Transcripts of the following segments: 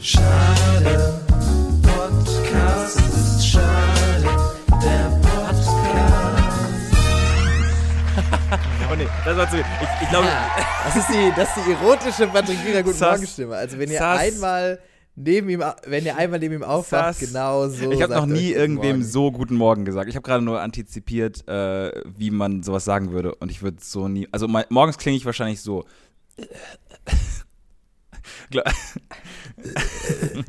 Schade, Podcast ist schade, der Podcast. Oh nee, das war zu viel. Ich, ich glaube, Das ist die, das ist die erotische Patrick Wiener Guten. Morgen Stimme. Also wenn ihr Sass. einmal neben ihm, wenn ihr einmal neben ihm aufwacht, Sass. genau so. ich habe noch nie irgendwem Morgen. so guten Morgen gesagt. Ich habe gerade nur antizipiert, äh, wie man sowas sagen würde. Und ich würde so nie. Also morgens klinge ich wahrscheinlich so.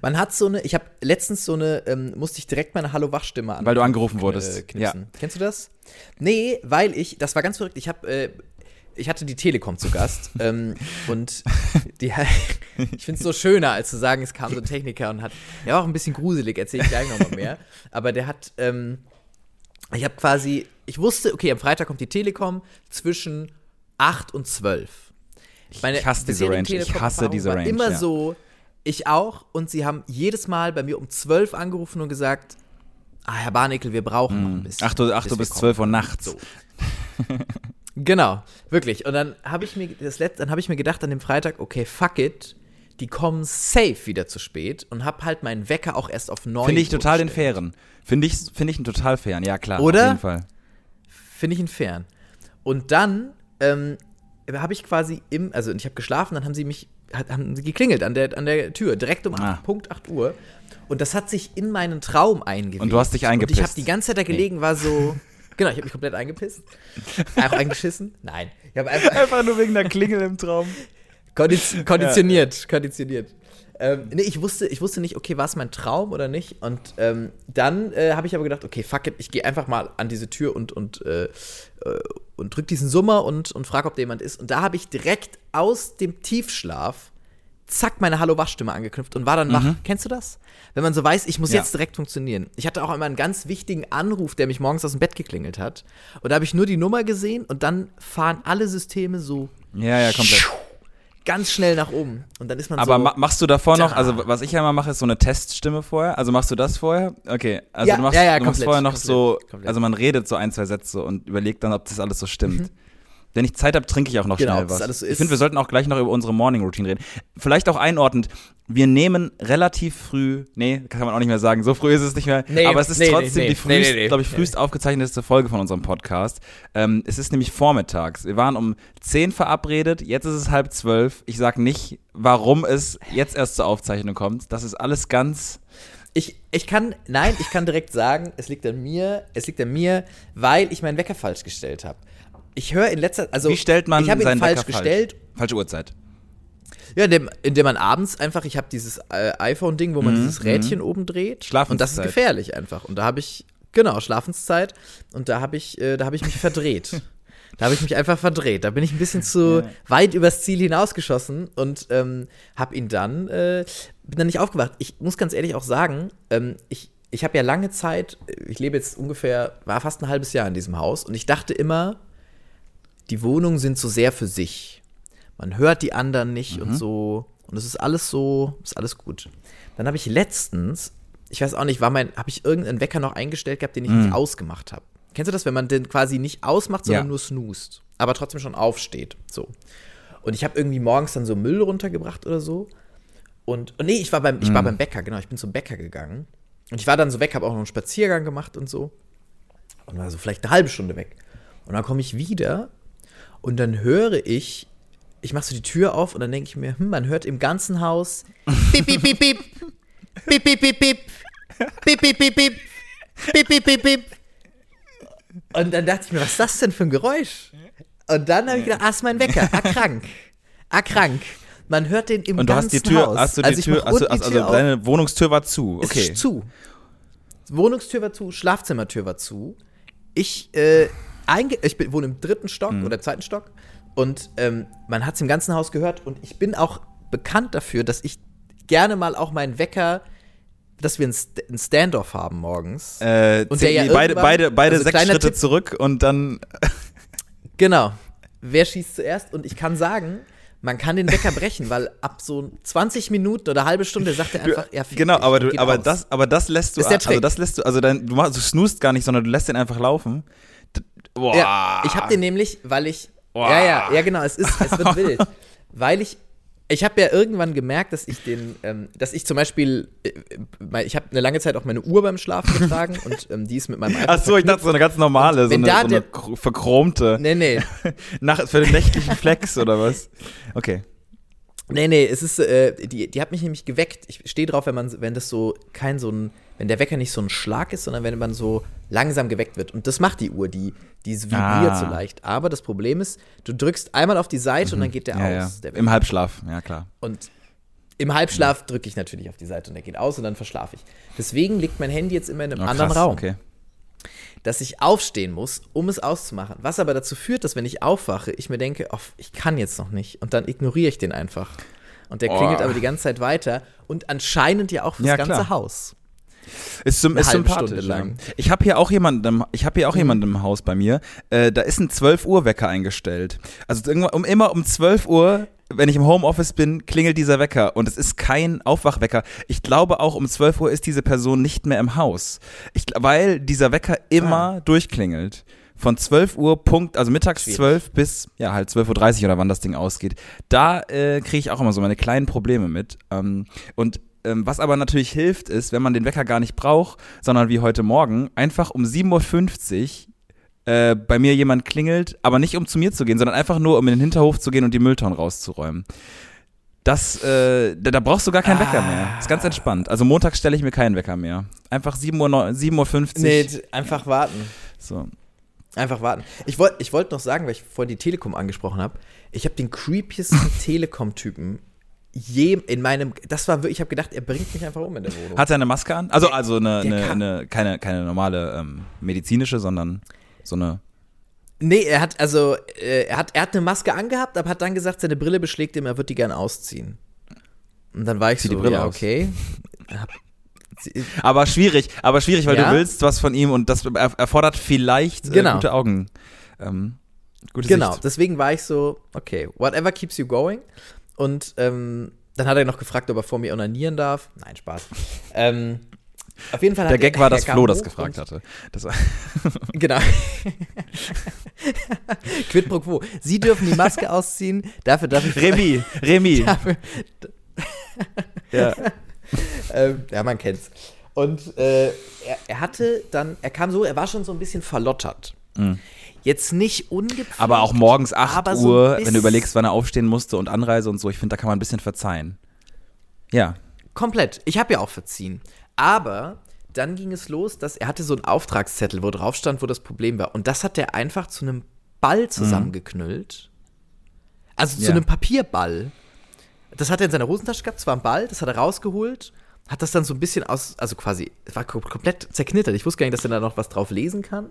Man hat so eine, ich habe letztens so eine, ähm, musste ich direkt meine Hallo-Wach-Stimme an. Weil du angerufen wurdest. Äh, knipsen. Kennst du das? Nee, weil ich, das war ganz verrückt, ich habe, äh, ich hatte die Telekom zu Gast ähm, und die, ich finde es so schöner, als zu sagen, es kam so ein Techniker und hat, der war auch ein bisschen gruselig, erzähle ich gleich nochmal mehr, aber der hat, ähm, ich habe quasi, ich wusste, okay, am Freitag kommt die Telekom zwischen 8 und 12. Meine Ich hasse diese Range. Ich hasse diese Range, Immer ja. so, ich auch. Und sie haben jedes Mal bei mir um 12 angerufen und gesagt, ah, Herr Barnickel, wir brauchen noch ein bisschen. 8 Uhr, 8 bis Uhr bis kommen 12 Uhr können." nachts. So. Genau, wirklich. Und dann habe ich mir das letzte, dann habe ich mir gedacht an dem Freitag, okay, fuck it, die kommen safe wieder zu spät und habe halt meinen Wecker auch erst auf 9 Finde ich total den fairen. Finde ich, finde ich einen total fairen. Ja, klar. Oder? Auf jeden Fall. Finde ich ihn fern. Und dann ähm, habe ich quasi im, also ich habe geschlafen, dann haben sie mich, hat, haben sie geklingelt an der, an der Tür, direkt um Ah. 8, Punkt 8 Uhr. Und das hat sich in meinen Traum eingewiesen. Und du hast dich Und ich eingepisst. habe die ganze Zeit da gelegen, war so, genau, ich habe mich komplett eingepisst. Auch eingeschissen? Nein. Ich habe einfach Einfach nur wegen der Klingel im Traum. kondiz konditioniert, konditioniert. Ähm, nee, ich wusste, ich wusste nicht, okay, war es mein Traum oder nicht? Und ähm, dann äh, habe ich aber gedacht, okay, fuck it, ich gehe einfach mal an diese Tür und, und, äh, äh, und drück diesen Summer und, und frage, ob da jemand ist. Und da habe ich direkt aus dem Tiefschlaf zack meine Hallo-Wach-Stimme angeknüpft und war dann wach. Kennst du das? Wenn man so weiß, ich muss Ja. jetzt direkt funktionieren. Ich hatte auch einmal einen ganz wichtigen Anruf, der mich morgens aus dem Bett geklingelt hat. Und da habe ich nur die Nummer gesehen und dann fahren alle Systeme so Ja, ja, komplett. Ganz schnell nach oben. Und dann ist man Aber so. ma machst du davor noch, Da. also was ich ja immer mache, ist so eine Teststimme vorher. Also machst du das vorher? Okay. Also Ja, du machst, ja, ja, du machst komplett, vorher noch komplett, so, komplett. also man redet so ein, zwei Sätze und überlegt dann, ob das alles so stimmt. Wenn ich Zeit habe, trinke ich auch noch. Genau, schnell was. ich finde, wir sollten auch gleich noch über unsere Morning Routine reden. Vielleicht auch einordnend. Wir nehmen relativ früh, nee, kann man auch nicht mehr sagen, so früh ist es nicht mehr, Nee, aber es ist nee, trotzdem nee, die frühest, glaube ich, frühest aufgezeichnetste Folge von unserem Podcast. Ähm, es ist nämlich vormittags. Wir waren um 10 verabredet, jetzt ist es halb zwölf. Ich sage nicht, warum es jetzt erst zur Aufzeichnung kommt. Das ist alles ganz Ich, ich kann, nein, ich kann direkt sagen, es liegt an mir, es liegt an mir, weil ich meinen Wecker falsch gestellt habe. Ich höre in letzter also Wie stellt man ich habe ihn falsch Wecker gestellt, falsch? Falsche Uhrzeit. ja, indem, indem man abends einfach, ich habe dieses äh, iPhone-Ding, wo man dieses Rädchen oben dreht. Mhm, Schlafenszeit. Und das ist gefährlich einfach. Und da habe ich, genau, Schlafenszeit. Und da habe ich, äh, da habe ich mich verdreht. Da habe ich mich einfach verdreht. Da bin ich ein bisschen zu weit übers Ziel hinausgeschossen und ähm, habe ihn dann, äh, bin dann nicht aufgewacht. Ich muss ganz ehrlich auch sagen, ähm, ich, ich habe ja lange Zeit, ich lebe jetzt ungefähr, war fast ein halbes Jahr in diesem Haus und ich dachte immer, die Wohnungen sind so sehr für sich. Man hört die anderen nicht und so. Und es ist alles so, ist alles gut. Dann habe ich letztens, ich weiß auch nicht, war mein, habe ich irgendeinen Wecker noch eingestellt gehabt, den ich nicht ausgemacht habe. Kennst du das, wenn man den quasi nicht ausmacht, sondern Ja. nur snoost, aber trotzdem schon aufsteht? So. Und ich habe irgendwie morgens dann so Müll runtergebracht oder so. Und, und nee, ich war beim, ich war beim Bäcker, genau, ich bin zum Bäcker gegangen. Und ich war dann so weg, habe auch noch einen Spaziergang gemacht und so. Und war so vielleicht eine halbe Stunde weg. Und dann komme ich wieder und dann höre ich, ich mache so die Tür auf und dann denke ich mir, hm, man hört im ganzen Haus Bip, bip, bip, bip. Bip, bip, bip, bip. Bip, bip, bip, bip. Bip, bip, bip, bip. Und dann dachte ich mir, was ist das denn für ein Geräusch? Und dann habe ich gedacht, ah, ist mein Wecker. Ah, krank. Ah, krank. Man hört den im Und du ganzen hast die Tür, Haus. hast du die also Tür, hast du, unten die also Tür deine Wohnungstür war zu. Es Okay. ist zu. Wohnungstür war zu, Schlafzimmertür war zu. Ich, äh, einge ich bin, wohne im dritten Stock Mhm. oder zweiten Stock und ähm, man hat es im ganzen Haus gehört und ich bin auch bekannt dafür, dass ich gerne mal auch meinen Wecker, dass wir einen St einen Standoff haben morgens. Äh, Und der ja beide, beide, beide also sechs Schritte Tipp- zurück und dann. Genau. Wer schießt zuerst? Und ich kann sagen, man kann den Wecker brechen, weil ab so 20 Minuten oder halbe Stunde sagt er einfach, ja, genau, dich aber du, aber aus. das, aber das lässt du, also das lässt du, also dein, du machst, du snoost gar nicht, sondern du lässt den einfach laufen. Boah. Ja, ich habe den nämlich, weil ich. Boah. Ja, ja, ja, genau, es ist, es wird wild. Weil ich Ich habe ja irgendwann gemerkt, dass ich den, ähm, dass ich zum Beispiel, äh, ich habe eine lange Zeit auch meine Uhr beim Schlafen getragen und ähm, die ist mit meinem iPhone Ach so, ich dachte so eine ganz normale, so eine, so eine verchromte. Nee, nee. Nach, für den nächtlichen Flex oder was? Okay. Nee, nee, es ist, äh, die, die hat mich nämlich geweckt. Ich stehe drauf, wenn man, wenn das so kein so ein, wenn der Wecker nicht so ein Schlag ist, sondern wenn man so langsam geweckt wird. Und das macht die Uhr, die, die vibriert Ah. so leicht. Aber das Problem ist, du drückst einmal auf die Seite und dann geht der Ja, ja. aus. Der Im Halbschlaf, ja klar. Und im Halbschlaf drücke ich natürlich auf die Seite und der geht aus und dann verschlafe ich. Deswegen liegt mein Handy jetzt immer in einem Oh, anderen krass, Raum, Okay. dass ich aufstehen muss, um es auszumachen. Was aber dazu führt, dass wenn ich aufwache, ich mir denke, oh, ich kann jetzt noch nicht. Und dann ignoriere ich den einfach. Und der Oh. klingelt aber die ganze Zeit weiter und anscheinend ja auch fürs Ja, ganze. Haus. Ist, ist sympathisch. Ich habe hier auch jemanden, im- ich habe hier Mhm. auch jemanden im Haus bei mir. Äh, da ist ein 12 Uhr Wecker eingestellt. Also irgendwann, um immer um 12 Uhr, wenn ich im Homeoffice bin, klingelt dieser Wecker und es ist kein Aufwachwecker. Ich glaube auch um 12 Uhr ist diese Person nicht mehr im Haus, ich, weil dieser Wecker immer durchklingelt. Von 12 Uhr Punkt, also mittags Schwierig. 12 bis ja halt 12.30 Uhr oder wann das Ding ausgeht. Da äh, kriege ich auch immer so meine kleinen Probleme mit. Ähm, und ähm, was aber natürlich hilft, ist, wenn man den Wecker gar nicht braucht, sondern wie heute Morgen, einfach um 7.50 Uhr äh, bei mir jemand klingelt, aber nicht um zu mir zu gehen, sondern einfach nur um in den Hinterhof zu gehen und die Mülltonnen rauszuräumen. Das, äh, da, da brauchst du gar keinen Wecker mehr. Ist ganz entspannt. Also montags stelle ich mir keinen Wecker mehr. Einfach 7 Uhr, neun- 7.50 Uhr. Nee, t- einfach warten. So. Einfach warten. Ich wollte ich wollt noch sagen, weil ich vorhin die Telekom angesprochen habe, ich habe den creepiesten Telekom-Typen je in meinem, das war wirklich, ich habe gedacht, er bringt mich einfach um in der Wohnung. Hat er eine Maske an? Also, also eine, eine, eine keine, keine normale ähm, medizinische, sondern so eine. Nee, er hat also, äh, er hat, er hat eine Maske angehabt, aber hat dann gesagt, seine Brille beschlägt ihm, er wird die gern ausziehen. Und dann war ich Zieh so, die Brille ja, aus. okay. Aber schwierig, aber schwierig, weil Ja? du willst was von ihm und das er- erfordert vielleicht äh, Genau. gute Augen. Ähm, gute Genau, Sicht. deswegen war ich so, okay, whatever keeps you going. Und ähm, dann hat er noch gefragt, ob er vor mir onanieren darf. Nein, Spaß. ähm, auf jeden Fall Der Gag er, war, dass Flo das gefragt hatte. Das Genau. Quid pro quo. Sie dürfen die Maske ausziehen, dafür darf ich. Remy, Remy. Dafür, ja. ähm, ja, man kennt's. Und äh, er, er hatte dann, er kam so, er war schon so ein bisschen verlottert. Jetzt nicht ungepflegt. Mhm. Aber auch morgens 8 aber so Uhr, wenn du überlegst, wann er aufstehen musste und Anreise und so, ich finde, da kann man ein bisschen verzeihen. Ja. Komplett. Ich habe ja auch verziehen. Aber dann ging es los, dass er hatte so einen Auftragszettel, wo drauf stand, wo das Problem war. Und das hat er einfach zu einem Ball zusammengeknüllt. Also zu Ja. einem Papierball. Das hat er in seiner Hosentasche gehabt, es war ein Ball, das hat er rausgeholt, hat das dann so ein bisschen aus, also quasi, es war kom- komplett zerknittert. Ich wusste gar nicht, dass er da noch was drauf lesen kann.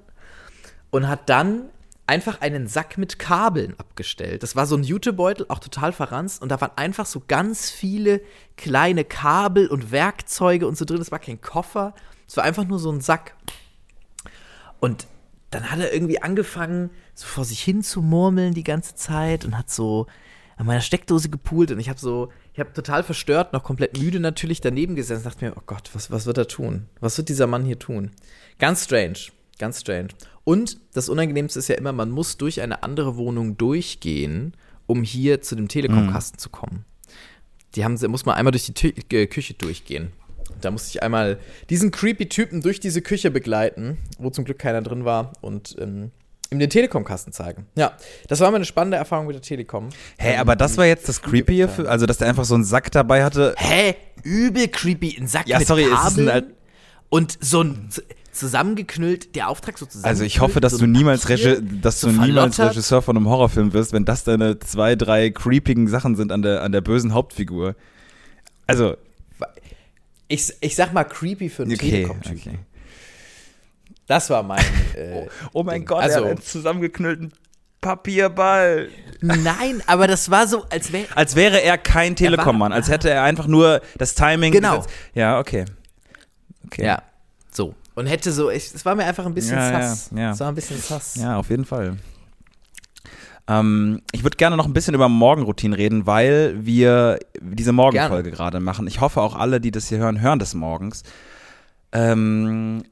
Und hat dann einfach einen Sack mit Kabeln abgestellt. Das war so ein Jutebeutel, auch total verranzt. Und da waren einfach so ganz viele kleine Kabel und Werkzeuge und so drin. Es war kein Koffer, es war einfach nur so ein Sack. Und dann hat er irgendwie angefangen, so vor sich hin zu murmeln die ganze Zeit und hat so an meiner Steckdose gepult und ich habe so, ich habe total verstört, noch komplett müde natürlich daneben gesessen und dachte mir, oh Gott, was, was wird er tun? Was wird dieser Mann hier tun? Ganz strange, ganz strange. Und das Unangenehmste ist ja immer, man muss durch eine andere Wohnung durchgehen, um hier zu dem Telekom-Kasten zu kommen. Die haben, sie- muss man einmal durch die Tü äh, Küche durchgehen. Da musste ich einmal diesen creepy Typen durch diese Küche begleiten, wo zum Glück keiner drin war und ähm, ihm den Telekom-Kasten zeigen. Ja, das war mal eine spannende Erfahrung mit der Telekom. Hä, aber das war jetzt das Creepy, für, also dass der einfach so einen Sack dabei hatte. Hä? Übel creepy, ein Sack Ja, mit sorry, es ist ein Kabeln und so ein zusammengeknüllt, der Auftrag so zusammen. Also ich hoffe, dass so du niemals, Regi dass so du niemals. Regisseur von einem Horrorfilm wirst, wenn das deine zwei, drei creepigen Sachen sind an der, an der bösen Hauptfigur. Also, Ich, ich sag mal creepy für einen okay, Telekom-Typ. okay. Das war mein. Äh, Oh mein Ding. Gott, also, er hat einen zusammengeknüllten Papierball. Nein, aber das war so, als wäre. Als wäre er kein Telekom-Mann, als hätte er einfach nur das Timing Genau. gesetzt. Ja, okay. Okay. Ja, so. Und hätte so, ich- es war mir einfach ein bisschen Ja, ja, sass. ja. Es war ein bisschen sass. Ja, auf jeden Fall. Ähm, ich würde gerne noch ein bisschen über Morgenroutinen reden, weil wir diese Morgenfolge gerade machen. Ich hoffe auch alle, die das hier hören, hören das morgens. Ähm,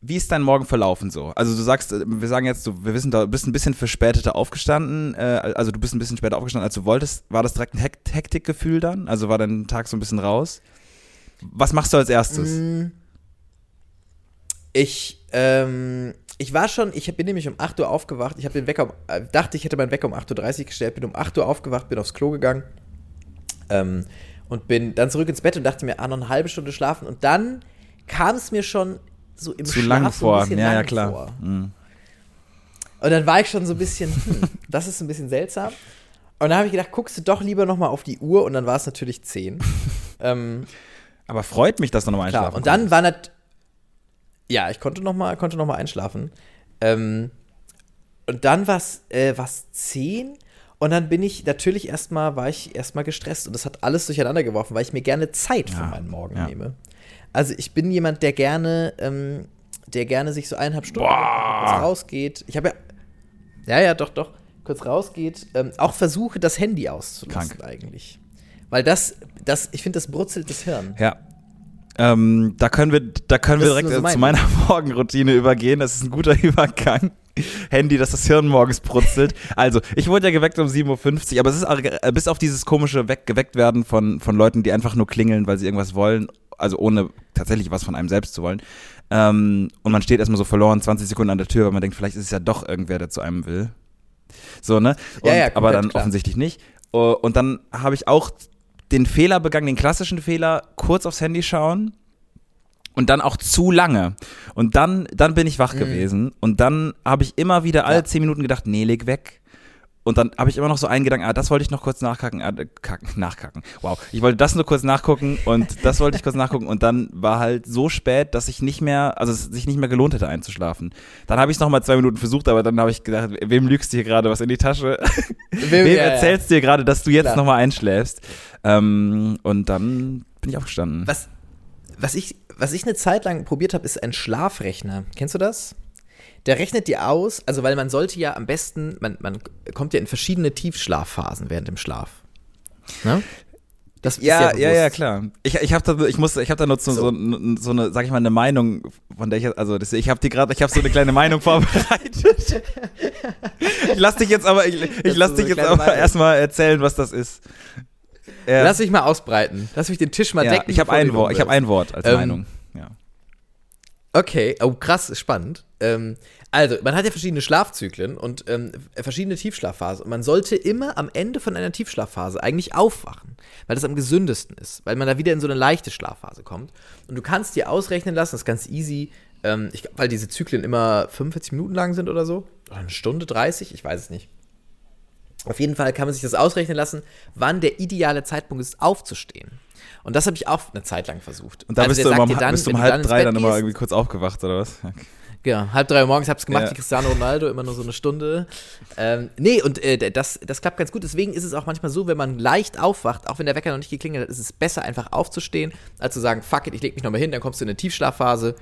wie ist dein Morgen verlaufen so? Also du sagst, äh, wir sagen jetzt, du, wir wissen, du bist ein bisschen verspäteter aufgestanden, äh, also du bist ein bisschen später aufgestanden, als du wolltest. War das direkt ein Hekt Hektikgefühl dann? Also war dein Tag so ein bisschen raus? Was machst du als erstes? Mm. Ich, ähm, ich war schon, ich bin nämlich um 8 Uhr aufgewacht. Ich habe den Wecker, um, äh, dachte, ich hätte meinen Wecker um 8.30 Uhr gestellt, bin um 8 Uhr aufgewacht, bin aufs Klo gegangen ähm, und bin dann zurück ins Bett und dachte mir, ah, noch eine halbe Stunde schlafen. Und dann kam es mir schon so im Zu Schlaf lang so ein vor. bisschen Ja, lang ja, klar. vor. Mhm. Und dann war ich schon so ein bisschen, hm, das ist ein bisschen seltsam. Und dann habe ich gedacht, guckst du doch lieber noch mal auf die Uhr und dann war es natürlich 10. ähm, Aber freut mich, dass du nochmal klar. einschlafen Und dann war nat ja, ich konnte noch mal, konnte noch mal einschlafen. Ähm, und dann war es äh, war's 10 und dann bin ich natürlich erstmal, war ich erstmal gestresst und das hat alles durcheinander geworfen, weil ich mir gerne Zeit für Ja, meinen Morgen ja. nehme. Also ich bin jemand, der gerne, ähm, der gerne sich so eineinhalb Stunden kurz rausgeht. Ich habe ja, ja, ja, doch, doch, kurz rausgeht. Ähm, auch versuche, das Handy auszulassen Krank. eigentlich. Weil das, das, ich finde, das brutzelt das Hirn. Ja. Ähm, da können wir, da können wir Das direkt äh, zu mein meiner Morgenroutine übergehen. Das ist ein guter Übergang. Handy, dass das Hirn morgens brutzelt. Also, ich wurde ja geweckt um 7.50 Uhr, aber es ist auch, äh, bis auf dieses komische Weg, geweckt werden von, von Leuten, die einfach nur klingeln, weil sie irgendwas wollen, also ohne tatsächlich was von einem selbst zu wollen. Ähm, und man steht erstmal so verloren 20 Sekunden an der Tür, weil man denkt, vielleicht ist es ja doch irgendwer, der zu einem will. So, ne? Und, Ja, ja, aber dann klar. offensichtlich nicht. Uh, Und dann habe ich auch den Fehler begangen, den klassischen Fehler, kurz aufs Handy schauen und dann auch zu lange. Und dann, dann bin ich wach gewesen und dann habe ich immer wieder alle Mhm. Zehn Minuten gedacht, nee, leg weg. Und dann habe ich immer noch so einen Gedanken, ah, das wollte ich noch kurz nachkacken, ah, kacken, nachkacken. Wow. Ich wollte das nur kurz nachgucken und das wollte ich kurz nachgucken und dann war halt so spät, dass ich nicht mehr, also es sich nicht mehr gelohnt hätte einzuschlafen. Dann habe ich es noch mal zwei Minuten versucht, aber dann habe ich gedacht, wem lügst du hier gerade was in die Tasche? Wem ja. erzählst du dir gerade, dass du jetzt Klar. noch mal einschläfst? Ähm, und dann bin ich aufgestanden. Was, was, ich, was ich eine Zeit lang probiert habe, ist ein Schlafrechner. Kennst du das? Der rechnet dir aus, also weil man sollte ja am besten, man, man kommt ja in verschiedene Tiefschlafphasen während dem Schlaf. Ne? Das Ja, ja, ja, bewusst. klar. Ich, ich habe da, ich muss, ich habe da nur so, so. So. So, eine, sag ich mal, eine Meinung, von der ich, also das, ich habe die gerade, ich habe so eine kleine Meinung vorbereitet. ich lass dich jetzt aber, ich, ich lass dich jetzt aber erstmal erzählen, was das ist. Ja. Lass mich mal ausbreiten. Lass mich den Tisch mal ja, decken. ich habe ein Wort, ich habe ein Wort als Ähm, Meinung. Ja. Okay, oh krass, spannend. Ähm, also, man hat ja verschiedene Schlafzyklen und ähm, verschiedene Tiefschlafphasen. Und man sollte immer am Ende von einer Tiefschlafphase eigentlich aufwachen, weil das am gesündesten ist, weil man da wieder in so eine leichte Schlafphase kommt. Und du kannst dir ausrechnen lassen, das ist ganz easy, ähm, ich, weil diese Zyklen immer 45 Minuten lang sind oder so. Oder eine Stunde 30, ich weiß es nicht. Auf jeden Fall kann man sich das ausrechnen lassen, wann der ideale Zeitpunkt ist, aufzustehen. Und das habe ich auch eine Zeit lang versucht. Und da Also bist du, immer um, dann, bist du um halb drei dann immer irgendwie kurz aufgewacht oder was? Okay. Genau, halb drei Uhr morgens, ich hab's gemacht Ja. wie Cristiano Ronaldo, immer nur so eine Stunde. Ähm, nee, und äh, das, das klappt ganz gut. Deswegen ist es auch manchmal so, wenn man leicht aufwacht, auch wenn der Wecker noch nicht geklingelt hat, ist es besser, einfach aufzustehen, als zu sagen, fuck it, ich leg mich nochmal hin, dann kommst du in eine Tiefschlafphase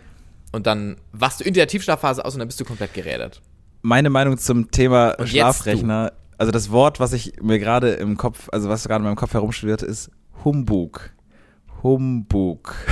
und dann wachst du in der Tiefschlafphase aus und dann bist du komplett gerädert. Meine Meinung zum Thema Schlafrechner, also das Wort, was ich mir gerade im Kopf, also was gerade in meinem Kopf herumschwirrt, ist Humbug. Humbug.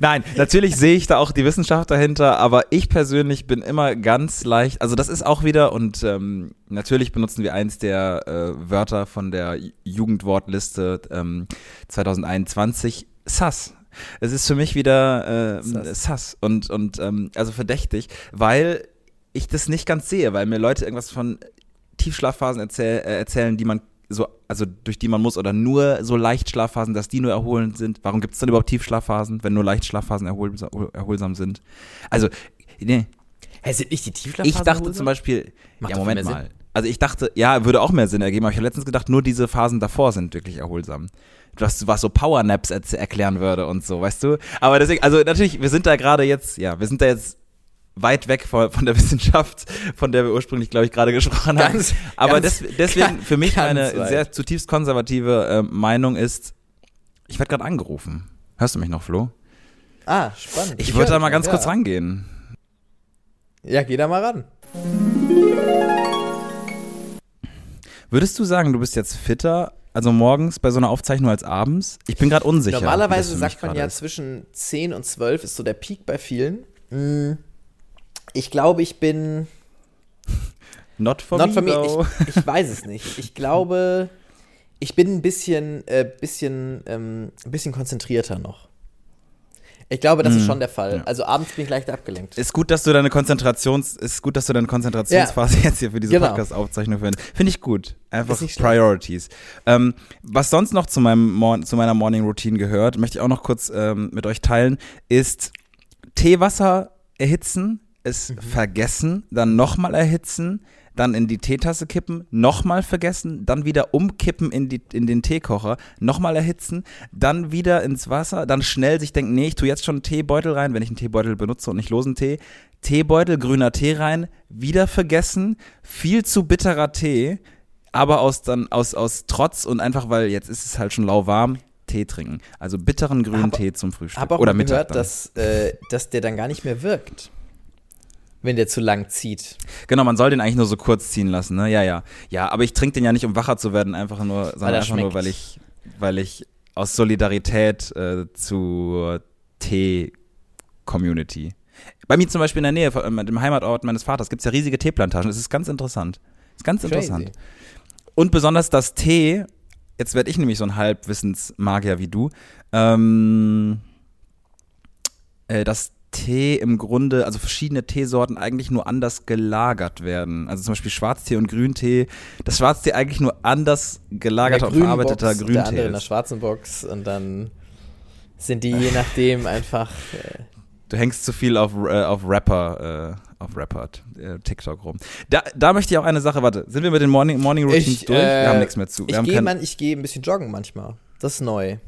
Nein, natürlich sehe ich da auch die Wissenschaft dahinter, aber ich persönlich bin immer ganz leicht, also das ist auch wieder, und ähm, natürlich benutzen wir eins der äh, Wörter von der Jugendwortliste ähm, 2021, Sass. Es ist für mich wieder äh, Sass. Sass und, und ähm, also verdächtig, weil ich das nicht ganz sehe, weil mir Leute irgendwas von Tiefschlafphasen erzähl, äh, erzählen, die man so, also durch die man muss, oder nur so Leichtschlafphasen, dass die nur erholend sind. Warum gibt es dann überhaupt Tiefschlafphasen, wenn nur Leichtschlafphasen erholsam, erholsam sind? Also, nee, Hä, sind nicht die Tiefschlafphasen ich dachte erholsam? zum Beispiel, Macht ja, Moment mal. Sinn. Also ich dachte, ja, würde auch mehr Sinn ergeben, aber ich habe letztens gedacht, nur diese Phasen davor sind wirklich erholsam. Was, was so Powernaps erklären würde und so, weißt du? Aber deswegen, also natürlich, wir sind da gerade jetzt, ja, wir sind da jetzt weit weg von, von der Wissenschaft, von der wir ursprünglich, glaube ich, gerade gesprochen haben. Ganz- Aber ganz- des, deswegen für mich meine weit. sehr zutiefst konservative äh, Meinung ist, ich werde gerade angerufen. Hörst du mich noch, Flo? Ah, spannend. Ich, höre würde da mal ganz ja. kurz rangehen. Ja, geh da mal ran. Würdest du sagen, du bist jetzt fitter Also morgens bei so einer Aufzeichnung als abends? Ich bin gerade unsicher. Normalerweise sagt man ja ist. zwischen 10 und 12 ist so der Peak bei vielen. Mm, Ich glaube, ich bin. Not for Not me, for me. Ich, ich weiß es nicht. Ich glaube, ich bin ein bisschen, äh, bisschen, ähm, ein bisschen konzentrierter noch. Ich glaube, das ist schon der Fall. ja. Also abends bin ich leicht abgelenkt. Ist gut, dass du deine Konzentrations, ist gut, dass du deine Konzentrationsphase jetzt hier für diese Genau. Podcast-Aufzeichnung findest. Finde ich gut. Einfach. Priorities. Ähm, was sonst noch zu meinem Mor zu meiner Morning Routine gehört, möchte ich auch noch kurz ähm, mit euch teilen, ist Teewasser erhitzen, es Mhm. vergessen, dann nochmal erhitzen, dann in die Teetasse kippen, nochmal vergessen, dann wieder umkippen in, die, in den Teekocher, nochmal erhitzen, dann wieder ins Wasser, dann schnell sich denken, nee, ich tue jetzt schon einen Teebeutel rein, wenn ich einen Teebeutel benutze und nicht losen Tee. Teebeutel, grüner Tee rein, wieder vergessen, viel zu bitterer Tee, aber aus dann aus, aus Trotz und einfach, weil jetzt ist es halt schon lauwarm, Tee trinken. Also bitteren grünen Aber- Tee zum Frühstück. habe auch Oder mal Mittag gehört, dann. dass, äh, dass der dann gar nicht mehr wirkt. Wenn der zu lang zieht. Genau, man soll den eigentlich nur so kurz ziehen lassen, ne? Ja, ja. Ja, aber ich trinke den ja nicht, um wacher zu werden, einfach nur, sondern er einfach nur, weil ich, weil ich aus Solidarität äh, zur Tee-Community. Bei mir zum Beispiel in der Nähe, von, dem Heimatort meines Vaters, gibt es ja riesige Teeplantagen. Das ist ganz interessant. Das ist ganz interessant. Crazy. Und besonders das Tee, jetzt werde ich nämlich so ein Halbwissensmagier wie du, ähm, äh, dass Tee im Grunde, also verschiedene Teesorten eigentlich nur anders gelagert werden. Also zum Beispiel Schwarztee und Grüntee, dass Schwarztee eigentlich nur anders gelagerter und verarbeiteter Box, der andere Grüntee in der ist. schwarzen Box und dann sind die je nachdem einfach. Äh, Du hängst zu viel auf, äh, auf Rapper, äh, auf Rapper, äh, TikTok rum. Da, da möchte ich auch eine Sache, warte, sind wir mit den Morning, Morning Routines Ich, durch? äh, wir haben nichts mehr zu. Ich gehe ein bisschen joggen manchmal. Das ist neu.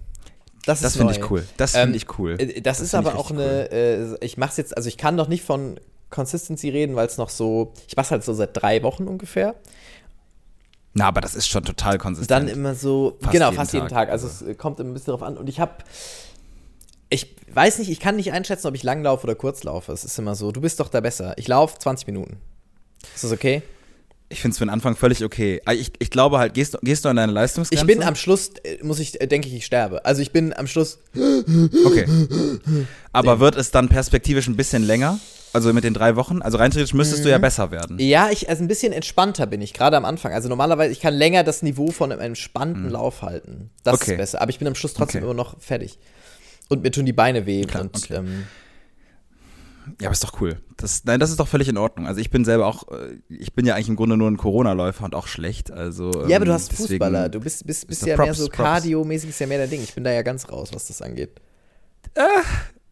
Das, das ist finde ich cool. Das Ähm, finde ich cool. Äh, Das, ist find ich aber auch eine, äh, ich mache es jetzt, also ich kann noch nicht von Consistency reden, weil es noch so, ich mache halt so seit drei Wochen ungefähr. Na, aber das ist schon total konsistent. dann immer so, Fast genau, jeden fast jeden Tag, Tag. Also also. es kommt immer ein bisschen drauf an. Und ich habe, ich weiß nicht, ich kann nicht einschätzen, ob ich lang laufe oder kurz laufe. Es ist immer so, du bist doch da besser. Ich laufe 20 Minuten. Ist das okay? Ich finde es für den Anfang völlig okay. Ah, Ich, ich glaube halt, gehst, du- gehst du an deine Leistungsgrenze? Ich bin am Schluss, äh, muss ich, äh, denke ich, ich sterbe. Also ich bin am Schluss, Okay. Aber wird es dann perspektivisch ein bisschen länger? Also mit den drei Wochen? Also rein theoretisch müsstest Mhm. du ja besser werden. ja, ich, also ein bisschen entspannter bin ich, gerade am Anfang. Also normalerweise, ich kann länger das Niveau von einem entspannten Lauf halten. Das Mhm. Okay. ist besser. Aber ich bin am Schluss trotzdem Okay. immer noch fertig. Und mir tun die Beine weh. Klar, und okay. ähm, Ja, aber ist doch cool. Das, nein, das ist doch völlig in Ordnung. Also ich bin selber auch, äh, ich bin ja eigentlich im Grunde nur ein Corona-Läufer und auch schlecht. Also, ja, aber du ähm, hast Fußballer. Du bist, bist, bist ja mehr Props, so Props. Cardio-mäßig, ist ja mehr dein Ding. Ich bin da ja ganz raus, was das angeht.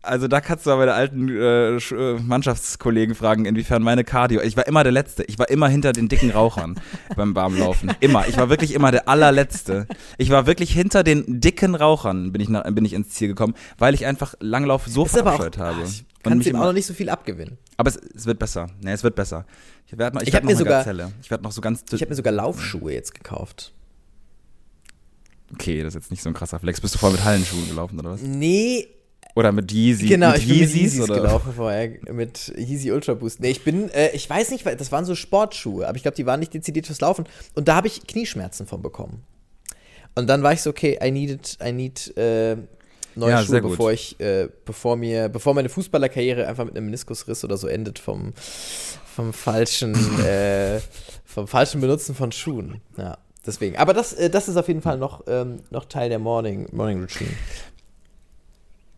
Also da kannst du aber der alten äh, äh, Mannschaftskollegen fragen, inwiefern meine Cardio. Ich war immer der Letzte. Ich war immer hinter den dicken Rauchern beim Warmlaufen. Immer. Ich war wirklich immer der allerletzte. Ich war wirklich hinter den dicken Rauchern bin ich, nach, bin ich ins Ziel gekommen, weil ich einfach Langlauf so verabscheut habe. ach, ich Und kann mich ihm auch noch nicht so viel abgewinnen. aber es, es wird besser. Nee, es wird besser. Ich werde noch, ich Ich werd noch mir sogar- Gazelle. Ich werde noch so ganz. Ich habe mir sogar Laufschuhe jetzt gekauft. okay, das ist jetzt nicht so ein krasser Flex. Bist du vorher mit Hallenschuhen gelaufen oder was? Nee, Oder mit Yeezy? genau, mit ich bin mit Yeezys Yeezys oder? gelaufen vorher, mit Yeezy Ultra Boost. Nee, ich bin, äh, ich weiß nicht, das waren so Sportschuhe, aber ich glaube, die waren nicht dezidiert fürs Laufen. Und da habe ich Knieschmerzen von bekommen. Und dann war ich so, okay, I need it, I need äh, neue Ja, Schuhe, bevor ich, äh, bevor mir, bevor meine Fußballerkarriere einfach mit einem Meniskusriss oder so endet vom, vom falschen, äh, vom falschen Benutzen von Schuhen. Ja, deswegen. Aber das, äh, das ist auf jeden Fall noch, ähm, noch Teil der Morning, Morning Routine.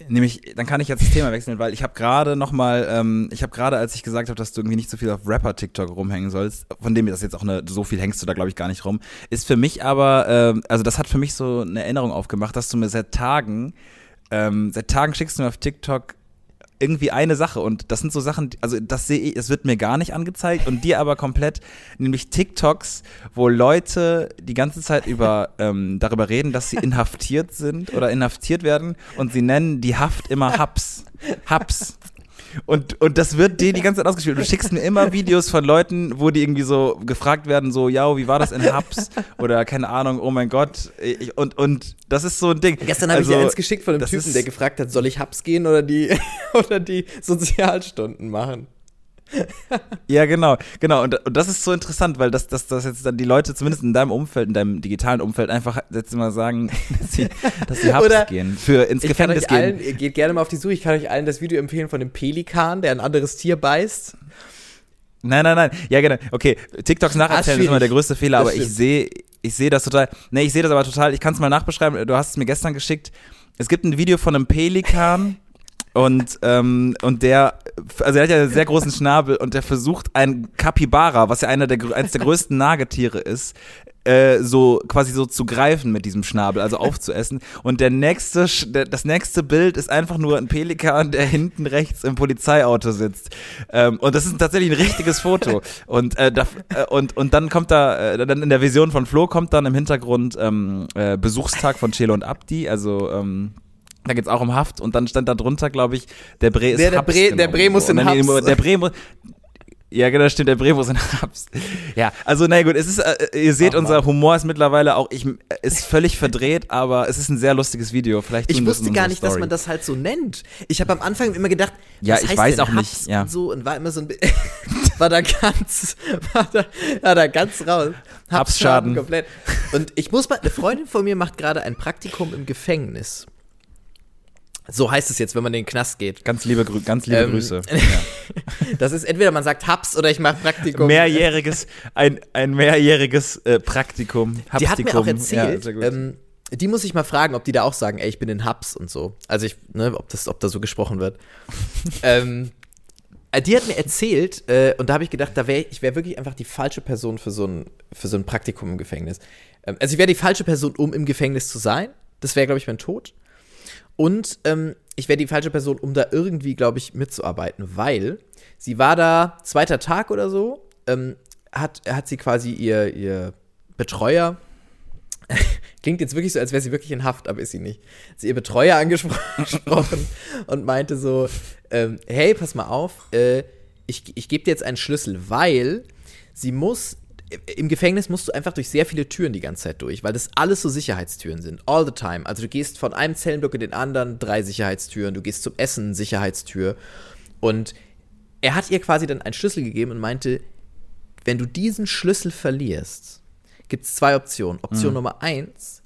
Nämlich, dann kann ich jetzt das Thema wechseln, weil ich habe gerade noch mal, ähm, ich habe gerade, als ich gesagt habe, dass du irgendwie nicht so viel auf Rapper-TikTok rumhängen sollst, von dem das jetzt auch eine, so viel hängst du da, glaube ich, gar nicht rum, ist für mich aber, ähm, also das hat für mich so eine Erinnerung aufgemacht, dass du mir seit Tagen, ähm, seit Tagen schickst du mir auf TikTok irgendwie eine Sache und das sind so Sachen, also das sehe ich, es wird mir gar nicht angezeigt und dir aber komplett, nämlich TikToks, wo Leute die ganze Zeit über ähm, darüber reden, dass sie inhaftiert sind oder inhaftiert werden und sie nennen die Haft immer Haps. Haps. Und, und das wird dir die ganze Zeit ausgespielt. Du schickst mir immer Videos von Leuten, wo die irgendwie so gefragt werden, so, ja, wie war das in Haps? Oder keine Ahnung, oh mein Gott. Ich, und, und das ist so ein Ding. Gestern habe Also, ich dir eins geschickt von einem Typen, der gefragt hat, soll ich Hubs gehen oder die, oder die Sozialstunden machen? Ja, genau, genau. Und, und das ist so interessant, weil das, das, das jetzt dann die Leute, zumindest in deinem Umfeld, in deinem digitalen Umfeld, einfach jetzt mal sagen, dass sie, dass sie Oder gehen, für ins Gefängnis gehen. allen, ihr geht gerne mal auf die Suche, ich kann euch allen das Video empfehlen von dem Pelikan, der ein anderes Tier beißt. Nein, nein, nein. Ja, genau. Okay, TikToks nacherzählen ist immer der größte Fehler, aber ich sehe, ich sehe das total. Nee, ich sehe das aber total. Ich kann es mal nachbeschreiben. Du hast es mir gestern geschickt. Es gibt ein Video von einem Pelikan. Und, ähm, und der, also er hat ja einen sehr großen Schnabel und der versucht ein Capybara, was ja einer der, eines der größten Nagetiere ist, äh, so quasi so zu greifen mit diesem Schnabel, also aufzuessen. Und der nächste, das nächste Bild ist einfach nur ein Pelikan, der hinten rechts im Polizeiauto sitzt. Ähm, und das ist tatsächlich ein richtiges Foto. Und, äh, äh, und, und dann kommt da, dann in der Vision von Flo kommt dann im Hintergrund ähm, äh, Besuchstag von Chelo und Abdi, also ähm, da geht's auch um Haft und dann stand da drunter, glaube ich, der Bre ist Der- der Haps Bre- der genommen. Bre muss Und in Haps. Der Bre muss, ja, genau, stimmt, der Bre muss in Haps. Ja, also na gut, es ist, äh, ihr seht, Ach, unser. Humor ist mittlerweile auch, ich, ist völlig verdreht, aber es ist ein sehr lustiges Video. Vielleicht Ich es wusste gar nicht, dass Story. man das halt so nennt. Ich habe am Anfang immer gedacht, Ja, was ich heißt weiß auch nicht, Haps ja. und so und war immer so ein war da ganz war da, war da ganz raus. Hapsschaden. komplett. Und ich muss mal eine Freundin von mir macht gerade ein Praktikum im Gefängnis. So heißt es jetzt, wenn man in den Knast geht. Ganz liebe, Grü ganz liebe Ähm, Grüße. Das ist entweder man sagt Haps oder ich mache Praktikum. Mehrjähriges, ein, ein mehrjähriges äh, Praktikum. Die hat mir auch. Ja, erzählt, gut. ähm, die muss ich mal fragen, ob die da auch sagen, ey, ich bin in Hubs und so. Also ich, ne, ob das, ob da so gesprochen wird. ähm, äh, die hat mir erzählt, äh, und da habe ich gedacht, da wär, ich wäre wirklich einfach die falsche Person für so ein, für so ein Praktikum im Gefängnis. Ähm, also ich wäre die falsche Person, um im Gefängnis zu sein. Das wäre, glaube ich, mein Tod. Und ähm, ich wäre die falsche Person, um da irgendwie, glaube ich, mitzuarbeiten, weil sie war da, zweiter Tag oder so, ähm, hat, hat sie quasi ihr, ihr Betreuer, klingt jetzt wirklich so, als wäre sie wirklich in Haft, aber ist sie nicht. Sie ihr Betreuer angesprochen und meinte so, ähm, hey, pass mal auf, äh, ich, ich gebe dir jetzt einen Schlüssel, weil sie muss, im Gefängnis musst du einfach durch sehr viele Türen die ganze Zeit durch, weil das alles so Sicherheitstüren sind, all the time. Also du gehst von einem Zellenblock in den anderen, drei Sicherheitstüren, du gehst zum Essen, Sicherheitstür. Und er hat ihr quasi dann einen Schlüssel gegeben und meinte, wenn du diesen Schlüssel verlierst, gibt es zwei Optionen. Option Nummer eins,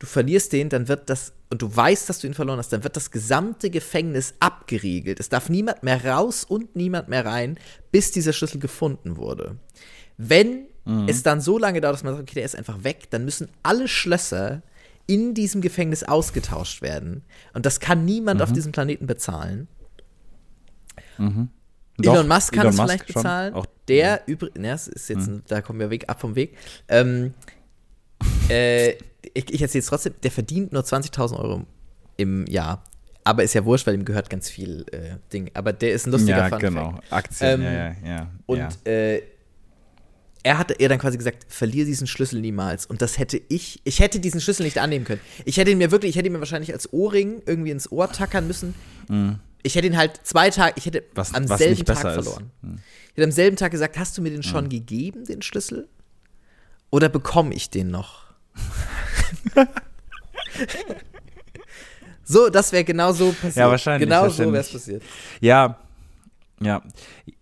du verlierst den, dann wird das, und du weißt, dass du ihn verloren hast, dann wird das gesamte Gefängnis abgeriegelt. Es darf niemand mehr raus und niemand mehr rein, bis dieser Schlüssel gefunden wurde. Wenn es dann so lange dauert, dass man sagt, okay, der ist einfach weg, dann müssen alle Schlösser in diesem Gefängnis ausgetauscht werden. Und das kann niemand auf diesem Planeten bezahlen. Doch, Elon Musk kann Elon es Musk vielleicht bezahlen. Auch, der übrigens, das ist jetzt, ein- da kommen wir weg, ab vom Weg. Ähm, äh, ich ich erzähle es trotzdem, der verdient nur 20.000 Euro im Jahr. Aber ist ja wurscht, weil ihm gehört ganz viel äh, Ding. Aber der ist ein lustiger ja, Fun genau. Fact. Aktien, Ähm, ja, ja, ja. Und ja. äh, er hat ihr dann quasi gesagt, verlier diesen Schlüssel niemals. Und das hätte ich, ich hätte diesen Schlüssel nicht annehmen können. Ich hätte ihn mir wirklich, ich hätte ihn mir wahrscheinlich als Ohrring irgendwie ins Ohr tackern müssen. Ich hätte ihn halt zwei Tage, ich hätte Mhm. Was- am was selben Tag ist. Mhm. verloren. Ich hätte am selben Tag gesagt, hast du mir den schon gegeben, den Schlüssel? Oder bekomme ich den noch? so, das wäre genau so passiert. Ja, wahrscheinlich, Genau so wäre es passiert. Ja, ja.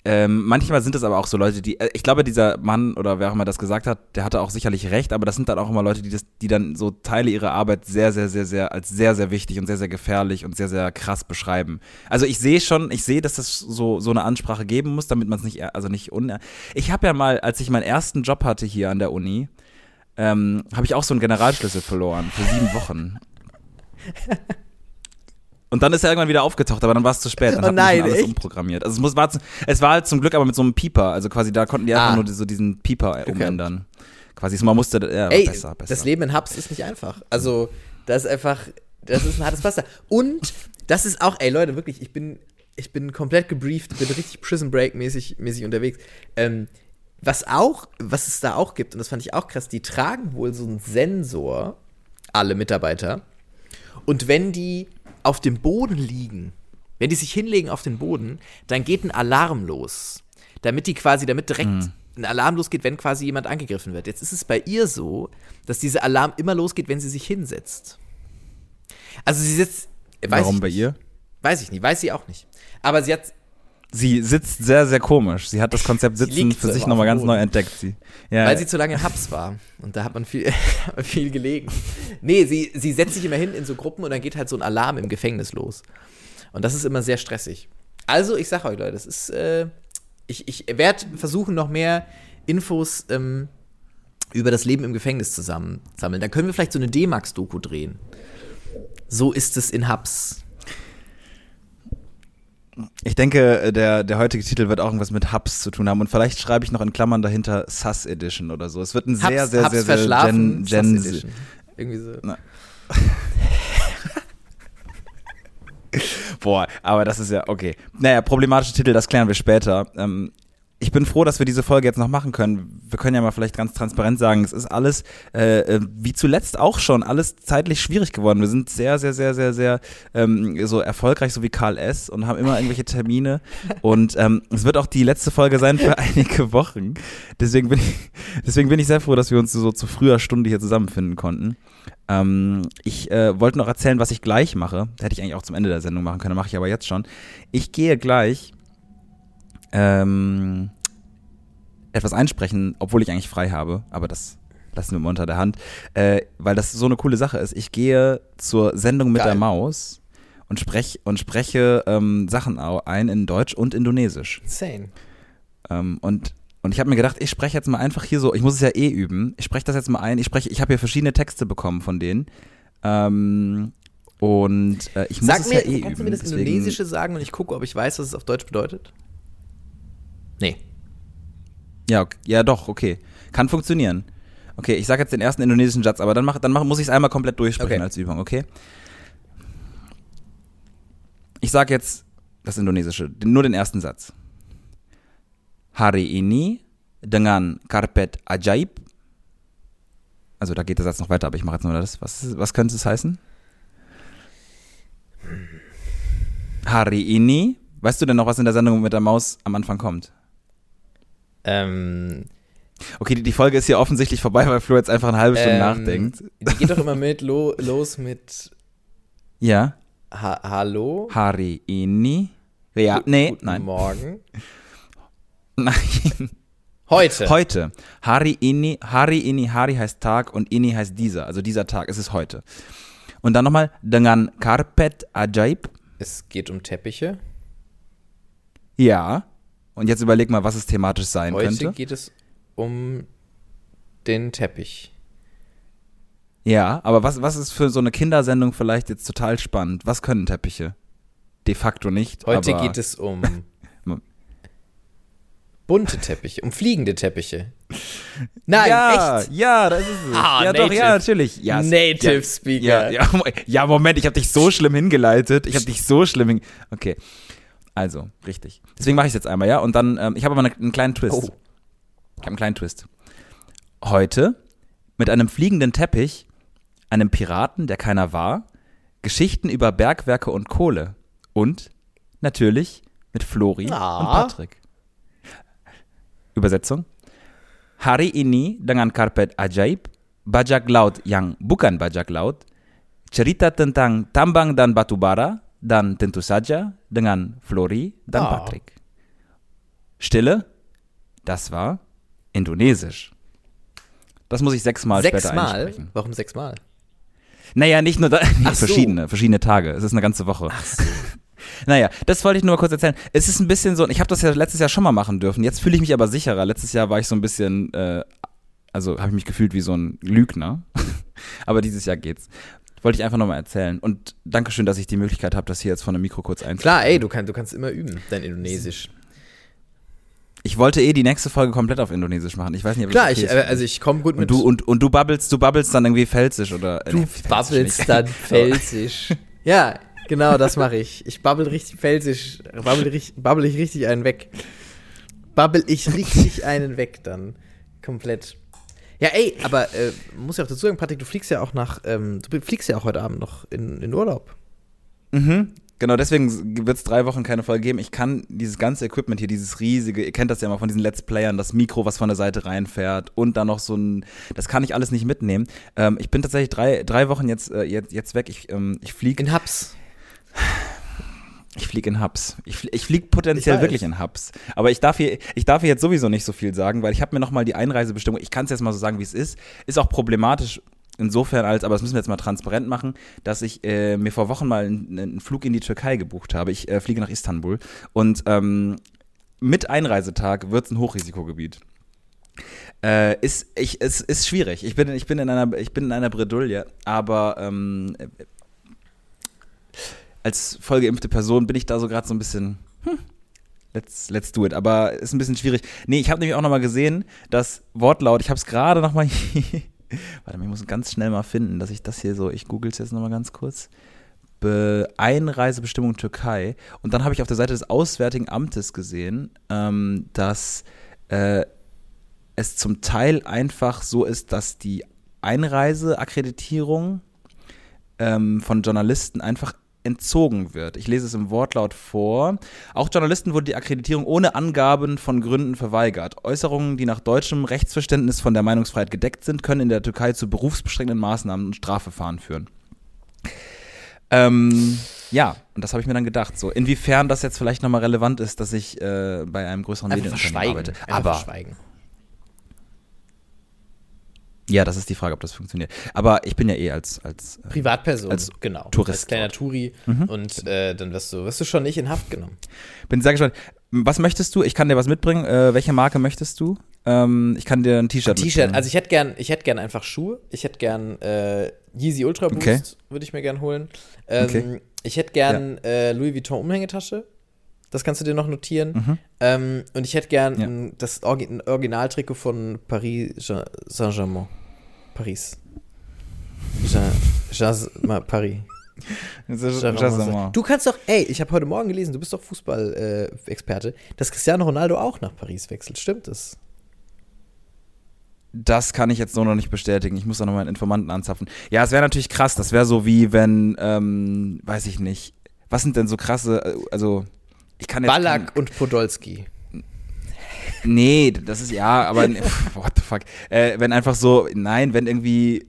Ähm, manchmal sind es aber auch so Leute, die, äh, ich glaube, dieser Mann oder wer auch immer das gesagt hat, der hatte auch sicherlich recht, aber das sind dann auch immer Leute, die das, die dann so Teile ihrer Arbeit sehr, sehr, sehr, sehr als sehr, sehr wichtig und sehr, sehr gefährlich und sehr, sehr krass beschreiben. Also ich sehe schon, ich sehe, dass das so, so eine Ansprache geben muss, damit man es nicht, also nicht un. Ich habe ja mal, als ich meinen ersten Job hatte hier an der Uni, ähm, habe ich auch so einen Generalschlüssel verloren für sieben Wochen. Und dann ist er irgendwann wieder aufgetaucht, aber dann war es zu spät. Dann Oh hat man nein, alles echt? umprogrammiert. Also es, muss, war, es war halt zum Glück aber mit so einem Pieper. Also quasi da konnten die einfach Ah. nur so diesen Pieper äh, umändern. Quasi man musste, ja, Ey, besser, besser. das Leben in Hubs ist nicht einfach. Also, das ist einfach, das ist ein hartes Wasser. Und das ist auch, ey Leute, wirklich, ich bin, ich bin komplett gebrieft, bin richtig Prison Break mäßig, mäßig unterwegs. Ähm, was auch, was es da auch gibt, und das fand ich auch krass, die tragen wohl so einen Sensor, alle Mitarbeiter. Und wenn die auf dem Boden liegen, wenn die sich hinlegen auf den Boden, dann geht ein Alarm los. Damit die quasi, damit direkt Mhm. ein Alarm losgeht, wenn quasi jemand angegriffen wird. Jetzt ist es bei ihr so, dass dieser Alarm immer losgeht, wenn sie sich hinsetzt. Also sie sitzt, Warum bei ihr? Weiß ich nicht, weiß sie auch nicht. Aber sie hat, Sie sitzt sehr, sehr komisch. Sie hat das Konzept Sitzen für sich nochmal ganz neu entdeckt. Sie, ja, Weil sie zu lange in Hubs war. Und da hat man viel, viel gelegen. Nee, sie, sie setzt sich immer hin in so Gruppen und dann geht halt so ein Alarm im Gefängnis los. Und das ist immer sehr stressig. Also, ich sag euch, Leute, das ist. Äh, ich ich werde versuchen, noch mehr Infos ähm, über das Leben im Gefängnis zusammensammeln. Dann können wir vielleicht so eine D-Max-Doku drehen. So ist es in Hubs. Ich denke, äh, der, der heutige Titel wird auch irgendwas mit Hubs zu tun haben. Und vielleicht schreibe ich noch in Klammern dahinter Sus Edition oder so. Es wird ein sehr, Hubs, sehr, Hubs sehr, sehr verschlafen, Gen, Gen Sus Edition. Irgendwie so. Boah, aber das ist ja, okay. Naja, problematische Titel, das klären wir später. Ähm, ich bin froh, dass wir diese Folge jetzt noch machen können. Wir können ja mal vielleicht ganz transparent sagen, es ist alles, äh, äh, wie zuletzt auch schon, alles zeitlich schwierig geworden. Wir sind sehr, sehr, sehr, sehr, sehr ähm, so erfolgreich, so wie Karl S. und haben immer irgendwelche Termine. Und ähm, es wird auch die letzte Folge sein für einige Wochen. Deswegen bin ich, deswegen bin ich sehr froh, dass wir uns so zu früher Stunde hier zusammenfinden konnten. Ähm, ich äh, wollte noch erzählen, was ich gleich mache. Hätte ich eigentlich auch zum Ende der Sendung machen können, mache ich aber jetzt schon. Ich gehe gleich ähm, etwas einsprechen, obwohl ich eigentlich frei habe, aber das lassen wir mal unter der Hand, äh, weil das so eine coole Sache ist. Ich gehe zur Sendung mit Geil. der Maus und, sprech, und spreche ähm, Sachen ein in Deutsch und Indonesisch. Insane. Ähm, und, und ich habe mir gedacht, ich spreche jetzt mal einfach hier so, ich muss es ja eh üben, ich spreche das jetzt mal ein, ich spreche, ich habe hier verschiedene Texte bekommen von denen. Ähm, und äh, ich muss Sag es mir, ja eh kannst du üben. mir das Indonesische sagen und ich gucke, ob ich weiß, was es auf Deutsch bedeutet? Nee. Ja, ok- ja doch, okay. Kann funktionieren. Okay, ich sage jetzt den ersten indonesischen Satz, aber dann, mach, dann mach, muss ich es einmal komplett durchsprechen Okay. als Übung, okay? Ich sage jetzt das Indonesische, nur den ersten Satz. Hari ini dengan karpet ajaib. Also da geht der Satz noch weiter, aber ich mache jetzt nur das. Was, was könnte es heißen? Hari ini. Weißt du denn noch, was in der Sendung mit der Maus am Anfang kommt? Ähm, Okay, die, die Folge ist hier offensichtlich vorbei, weil Flo jetzt einfach eine halbe Stunde ähm, nachdenkt. Die geht doch immer mit lo, los mit Ja. ha Hallo. Hari ini. Ja, Gu- nee, Guten nein. Morgen. Nein. Heute. Heute. Hari ini, Hari ini, Hari heißt Tag und ini heißt dieser. Also dieser Tag, es ist heute. Und dann nochmal, dengan karpet ajaib. Es geht um Teppiche. Ja. Und jetzt überleg mal, was es thematisch sein Heute könnte. geht es um den Teppich. Ja, aber was, was ist für so eine Kindersendung vielleicht jetzt total spannend? Was können Teppiche? De facto nicht. Heute geht es um bunte Teppiche, um fliegende Teppiche. Nein, ja, echt? Ja, das ist es. Ah, ja, doch, native. ja, natürlich. Ja, Native ja, Speaker. Ja, ja, Mo- ja, Moment, ich habe dich so schlimm hingeleitet. Ich habe dich so schlimm hin Okay. Also, richtig. Deswegen mache ich es jetzt einmal, ja? Und dann, ähm, ich habe aber eine, einen kleinen Twist. Oh. Ich habe einen kleinen Twist. Heute mit einem fliegenden Teppich, einem Piraten, der keiner war, Geschichten über Bergwerke und Kohle und natürlich mit Flori Ah. und Patrick. Übersetzung. Hari ini dengan karpet ajaib, bajak laut yang bukan bajak laut, cerita tentang tambang dan batu bara, dan tentu saja dengan Flori dan Ah. Patrick. Stille, das war Indonesisch. Das muss ich sechsmal später Sechsmal? einsprechen. Warum sechsmal? Naja, nicht nur da, nee, Ach so. verschiedene, verschiedene Tage. Es ist eine ganze Woche. Naja, das wollte ich nur mal kurz erzählen. Es ist ein bisschen so, ich habe das ja letztes Jahr schon mal machen dürfen. Jetzt fühle ich mich aber sicherer. Letztes Jahr war ich so ein bisschen, äh, also habe ich mich gefühlt wie so ein Lügner. aber dieses Jahr geht's. Wollte ich einfach nochmal erzählen. Und Dankeschön, dass ich die Möglichkeit habe, das hier jetzt von dem Mikro kurz einzusprechen. Klar, ey, du, kann, du kannst immer üben, dein Indonesisch. Ich wollte eh die nächste Folge komplett auf Indonesisch machen. Ich weiß nicht, ob das Klar, okay ich, ist. äh, also ich komme gut und mit. du und, und du babbelst, du babbelst dann irgendwie Felsisch oder äh, Du nee, Felsisch babbelst nicht. dann Felsisch. ja, genau, das mache ich. Ich babbel richtig Felsisch, babbel, babbel ich richtig einen weg. Babbel ich richtig einen weg dann. Komplett. Ja, ey, aber äh, muss ja auch dazu sagen, Patrick, du fliegst ja auch nach, ähm, du fliegst ja auch heute Abend noch in, in Urlaub. Mhm. Genau, deswegen wird es drei Wochen keine Folge geben. Ich kann dieses ganze Equipment hier, dieses riesige, ihr kennt das ja mal von diesen Let's Playern, das Mikro, was von der Seite reinfährt und dann noch so ein, das kann ich alles nicht mitnehmen. Ähm, ich bin tatsächlich drei, drei Wochen jetzt, äh, jetzt, jetzt weg. Ich, ähm, ich fliege In Hubs. Ich fliege in Hubs. Ich, fl ich fliege potenziell wirklich in Hubs. Aber ich darf hier, ich darf hier jetzt sowieso nicht so viel sagen, weil ich habe mir nochmal die Einreisebestimmung, ich kann es jetzt mal so sagen, wie es ist, ist auch problematisch insofern als, aber das müssen wir jetzt mal transparent machen, dass ich äh, mir vor Wochen mal einen, einen Flug in die Türkei gebucht habe. Ich äh, fliege nach Istanbul und ähm, mit Einreisetag wird es ein Hochrisikogebiet. Äh, ist, ich, es ist schwierig. Ich bin, ich bin in einer, ich bin in einer Bredouille, aber ähm, als vollgeimpfte Person bin ich da so gerade so ein bisschen, hm, let's, let's do it. Aber ist ein bisschen schwierig. Nee, ich habe nämlich auch nochmal gesehen, dass Wortlaut, ich habe es gerade nochmal hier, warte mal, ich muss ganz schnell mal finden, dass ich das hier so, ich google es jetzt nochmal ganz kurz. Be Einreisebestimmung Türkei. Und dann habe ich auf der Seite des Auswärtigen Amtes gesehen, ähm, dass äh, es zum Teil einfach so ist, dass die Einreiseakkreditierung ähm, von Journalisten einfach entzogen wird. Ich lese es im Wortlaut vor. Auch Journalisten wurde die Akkreditierung ohne Angaben von Gründen verweigert. Äußerungen, die nach deutschem Rechtsverständnis von der Meinungsfreiheit gedeckt sind, können in der Türkei zu berufsbeschränkenden Maßnahmen und Strafverfahren führen. Ähm, ja, und das habe ich mir dann gedacht. So, inwiefern das jetzt vielleicht nochmal relevant ist, dass ich äh, bei einem größeren Einfach Medienunternehmen arbeite. Einfach Aber. Ja, das ist die Frage, ob das funktioniert. Aber ich bin ja eh als als äh, Privatperson, Als genau. Tourist Als kleiner dort. Mhm. Touri. Und äh, dann wirst du, wirst du schon nicht in Haft genommen. Bin sehr gespannt. Was möchtest du? Ich kann dir was mitbringen. Äh, welche Marke möchtest du? Ähm, ich kann dir ein T-Shirt T-Shirt, mitbringen. also ich hätte gern, ich hätte gern einfach Schuhe. Ich hätte gern äh, Yeezy Ultra Boost, Okay. würde ich mir gern holen. Ähm, Okay. Ich hätte gern äh, Louis Vuitton Umhängetasche. Das kannst du dir noch notieren. Ähm, und ich hätte gern Mhm. Ja. ein, das Orgi ein Originaltrikot von Paris Saint-Germain. Paris. Jean, Jean, Ma- Paris. Du kannst doch, ey, ich habe heute Morgen gelesen, du bist doch Fußball-Experte, dass Cristiano Ronaldo auch nach Paris wechselt. Stimmt das? Das kann ich jetzt so noch nicht bestätigen. Ich muss da nochmal einen Informanten anzapfen. Ja, es wäre natürlich krass. Das wäre so wie wenn, ähm, weiß ich nicht. Was sind denn so krasse, äh, also ich kann jetzt. Ballack und Podolski. Nee, das ist ja, aber what the fuck. Äh, wenn einfach so, nein, wenn irgendwie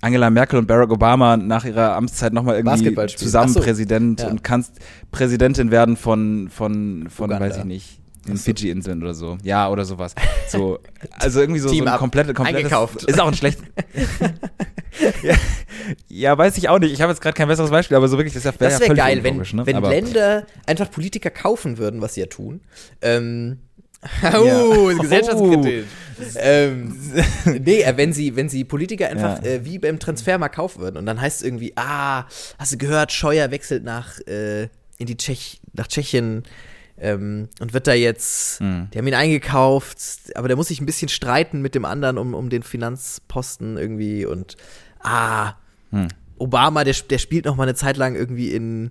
Angela Merkel und Barack Obama nach ihrer Amtszeit nochmal irgendwie zusammen so. Präsident Ja. und kannst Präsidentin werden von, von, von Uganda. weiß ich nicht, so. Fidschi-Inseln oder so. Ja, oder sowas. So, also irgendwie so, so ein komplette, komplettes, Eingekauft. Ist auch ein schlecht. ja, ja, weiß ich auch nicht. Ich habe jetzt gerade kein besseres Beispiel, aber so wirklich, das ja, wär ja wäre völlig geil, wenn, ne? wenn aber, Länder einfach Politiker kaufen würden, was sie ja tun. Ähm, oh, Ja. gesellschaftskritisch. ähm, nee, äh, wenn sie, wenn sie Politiker einfach Ja. äh, wie beim Transfermarkt kaufen würden und dann heißt es irgendwie, ah, hast du gehört, Scheuer wechselt nach, äh, in die Tschech, nach Tschechien ähm, und wird da jetzt, Hm. die haben ihn eingekauft, aber der muss sich ein bisschen streiten mit dem anderen um, um den Finanzposten irgendwie und ah, Hm. Obama, der, der spielt noch mal eine Zeit lang irgendwie in,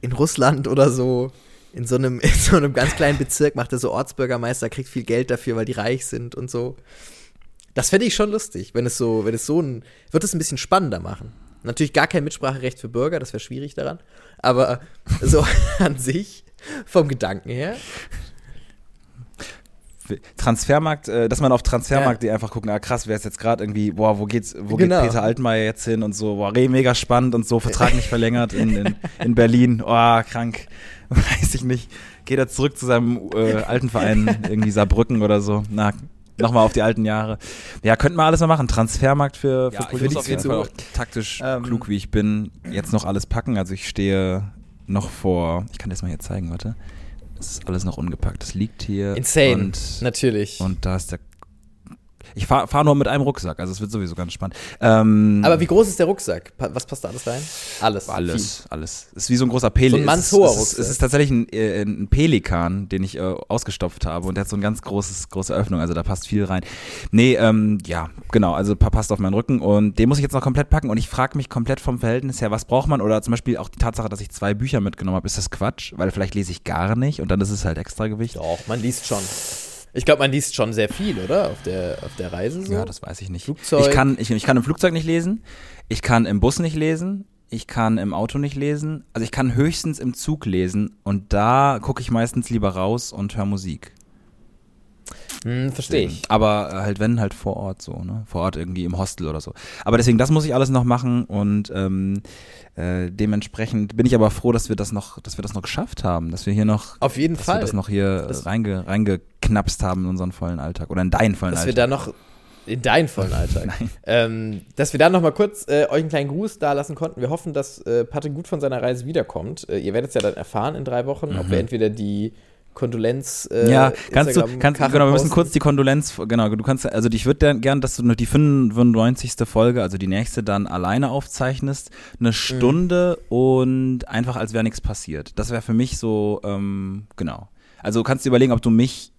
in Russland oder so. In so, einem, in so einem ganz kleinen Bezirk macht er so Ortsbürgermeister, kriegt viel Geld dafür, weil die reich sind und so. Das fände ich schon lustig, wenn es so, wenn es so ein, wird es ein bisschen spannender machen. Natürlich gar kein Mitspracherecht für Bürger, das wäre schwierig daran. Aber so an sich, vom Gedanken her, Transfermarkt, äh, dass man auf Transfermarkt.de einfach gucken, ah krass, wer ist jetzt gerade irgendwie, boah, wo geht's, wo Genau. geht Peter Altmaier jetzt hin und so, boah, re, mega spannend und so, Vertrag nicht verlängert in, in, in Berlin, oh, krank, weiß ich nicht, geht er zurück zu seinem äh, alten Verein, irgendwie Saarbrücken oder so, na, nochmal auf die alten Jahre. Ja, könnten wir alles mal machen, Transfermarkt für, für Ja, ich Politiker. muss auf jeden Fall Fall- auch taktisch Ähm, klug, wie ich bin, jetzt noch alles packen, also ich stehe noch vor, ich kann das mal hier zeigen, warte. Das ist alles noch ungepackt. Das liegt hier. insane. Und natürlich. und da ist der. Ich fahre fahr nur mit einem Rucksack, also es wird sowieso ganz spannend. Ähm, Aber wie groß ist der Rucksack? Was passt da alles rein? Alles. alles, alles. Es ist wie so ein großer Pelikan. So ein mannshoher es, ist- Rucksack. es ist tatsächlich ein, äh, ein Pelikan, den ich äh, ausgestopft habe und der hat so ein ganz großes, große Öffnung, also da passt viel rein. Nee, ähm, ja, genau, also pa- passt auf meinen Rücken und den muss ich jetzt noch komplett packen und ich frage mich komplett vom Verhältnis her, was braucht man oder zum Beispiel auch die Tatsache, dass ich zwei Bücher mitgenommen habe, ist das Quatsch? Weil vielleicht lese ich gar nicht und dann ist es halt extra Gewicht. Doch, man liest schon. Ich glaube, man liest schon sehr viel, oder? Auf der, auf der Reise so. Ja, das weiß ich nicht. Flugzeug. Ich kann, ich, ich kann im Flugzeug nicht lesen, ich kann im Bus nicht lesen, ich kann im Auto nicht lesen, also ich kann höchstens im Zug lesen und da gucke ich meistens lieber raus und höre Musik. Hm, verstehe ich. Aber äh, halt wenn, halt vor Ort so, ne? Vor Ort irgendwie im Hostel oder so. Aber deswegen, das muss ich alles noch machen und ähm, äh, dementsprechend bin ich aber froh, dass wir das noch, dass wir das noch geschafft haben, dass wir hier noch, Auf jeden dass Fall. wir das noch hier Das- reinge, reingeknapst haben in unseren vollen Alltag oder in deinen vollen dass wir Alltag. da noch in deinen vollen Alltag. Ähm, dass wir da noch mal kurz äh, euch einen kleinen Gruß da lassen konnten. Wir hoffen, dass äh, Patrick gut von seiner Reise wiederkommt. Äh, ihr werdet es ja dann erfahren in drei Wochen, ob wir entweder die Kondolenz äh, Mhm. ja, kannst du, Instagram- kannst, Kachel genau, wir müssen posten. kurz die Kondolenz, genau, du kannst, also ich würde gern, dass du nur die 95. Folge, also die nächste dann alleine aufzeichnest, Mhm. eine Stunde und einfach als wäre nichts passiert. Das wäre für mich so, ähm, genau. Also kannst du überlegen, ob du mich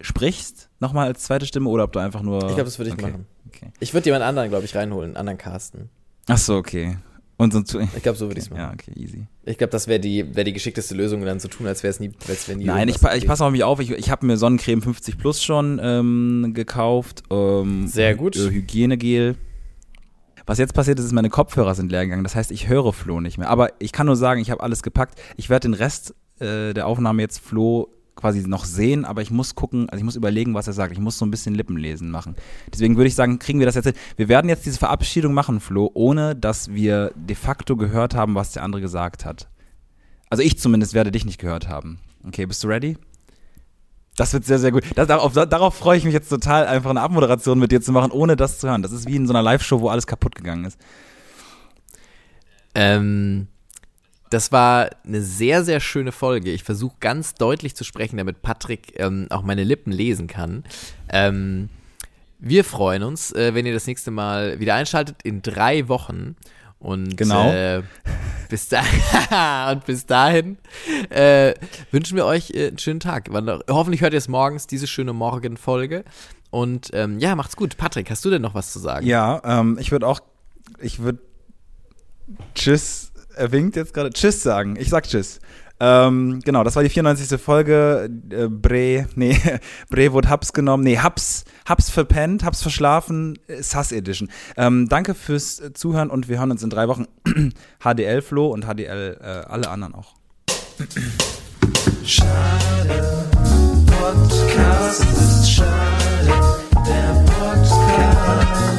sprichst, nochmal als zweite Stimme, oder ob du einfach nur. Ich glaube, das würde ich okay, machen. Okay. Ich würde jemand anderen, glaube ich, reinholen, einen anderen Casten. Ach so, okay. Und so zu, Ich glaube, so würde ich es machen. ja, okay, easy. Ich glaube, das wäre die, wär die geschickteste Lösung, dann zu tun, als wäre es nie, als nie Nein, ich, ich passe auf mich auf. Ich, ich habe mir Sonnencreme 50 Plus schon ähm, gekauft. Ähm, Sehr gut. Äh, Hygienegel. Was jetzt passiert ist, ist, meine Kopfhörer sind leer gegangen. Das heißt, ich höre Flo nicht mehr. Aber ich kann nur sagen, ich habe alles gepackt. Ich werde den Rest äh, der Aufnahme jetzt Flo quasi noch sehen, aber ich muss gucken, also ich muss überlegen, was er sagt. Ich muss so ein bisschen Lippenlesen machen. Deswegen würde ich sagen, kriegen wir das jetzt hin. Wir werden jetzt diese Verabschiedung machen, Flo, ohne dass wir de facto gehört haben, was der andere gesagt hat. Also ich zumindest werde dich nicht gehört haben. Okay, bist du ready? Das wird sehr, sehr gut. Das, darauf, darauf freue ich mich jetzt total, einfach eine Abmoderation mit dir zu machen, ohne das zu hören. Das ist wie in so einer Live-Show, wo alles kaputt gegangen ist. Ähm, das war eine sehr, sehr schöne Folge. Ich versuche ganz deutlich zu sprechen, damit Patrick ähm, auch meine Lippen lesen kann. Ähm, wir freuen uns, äh, wenn ihr das nächste Mal wieder einschaltet in drei Wochen. Und Genau. äh, bis da und bis dahin äh, wünschen wir euch äh, einen schönen Tag. Hoffentlich hört ihr es morgens, diese schöne Morgenfolge. Und ähm, ja, macht's gut. Patrick, hast du denn noch was zu sagen? Ja, ähm, ich würde auch, ich würde Tschüss, er winkt jetzt gerade, Tschüss sagen. Ich sag Tschüss. Ähm, genau, das war die 94. Folge. Äh, Bre, nee, Bre wurde Habs genommen. Nee, Habs, Habs verpennt, Habs verschlafen, äh, Sass Edition. Ähm, danke fürs äh, Zuhören und wir hören uns in drei Wochen. HDL Flo und HDL äh, alle anderen auch. Schade, Podcast ist schade, der Podcast.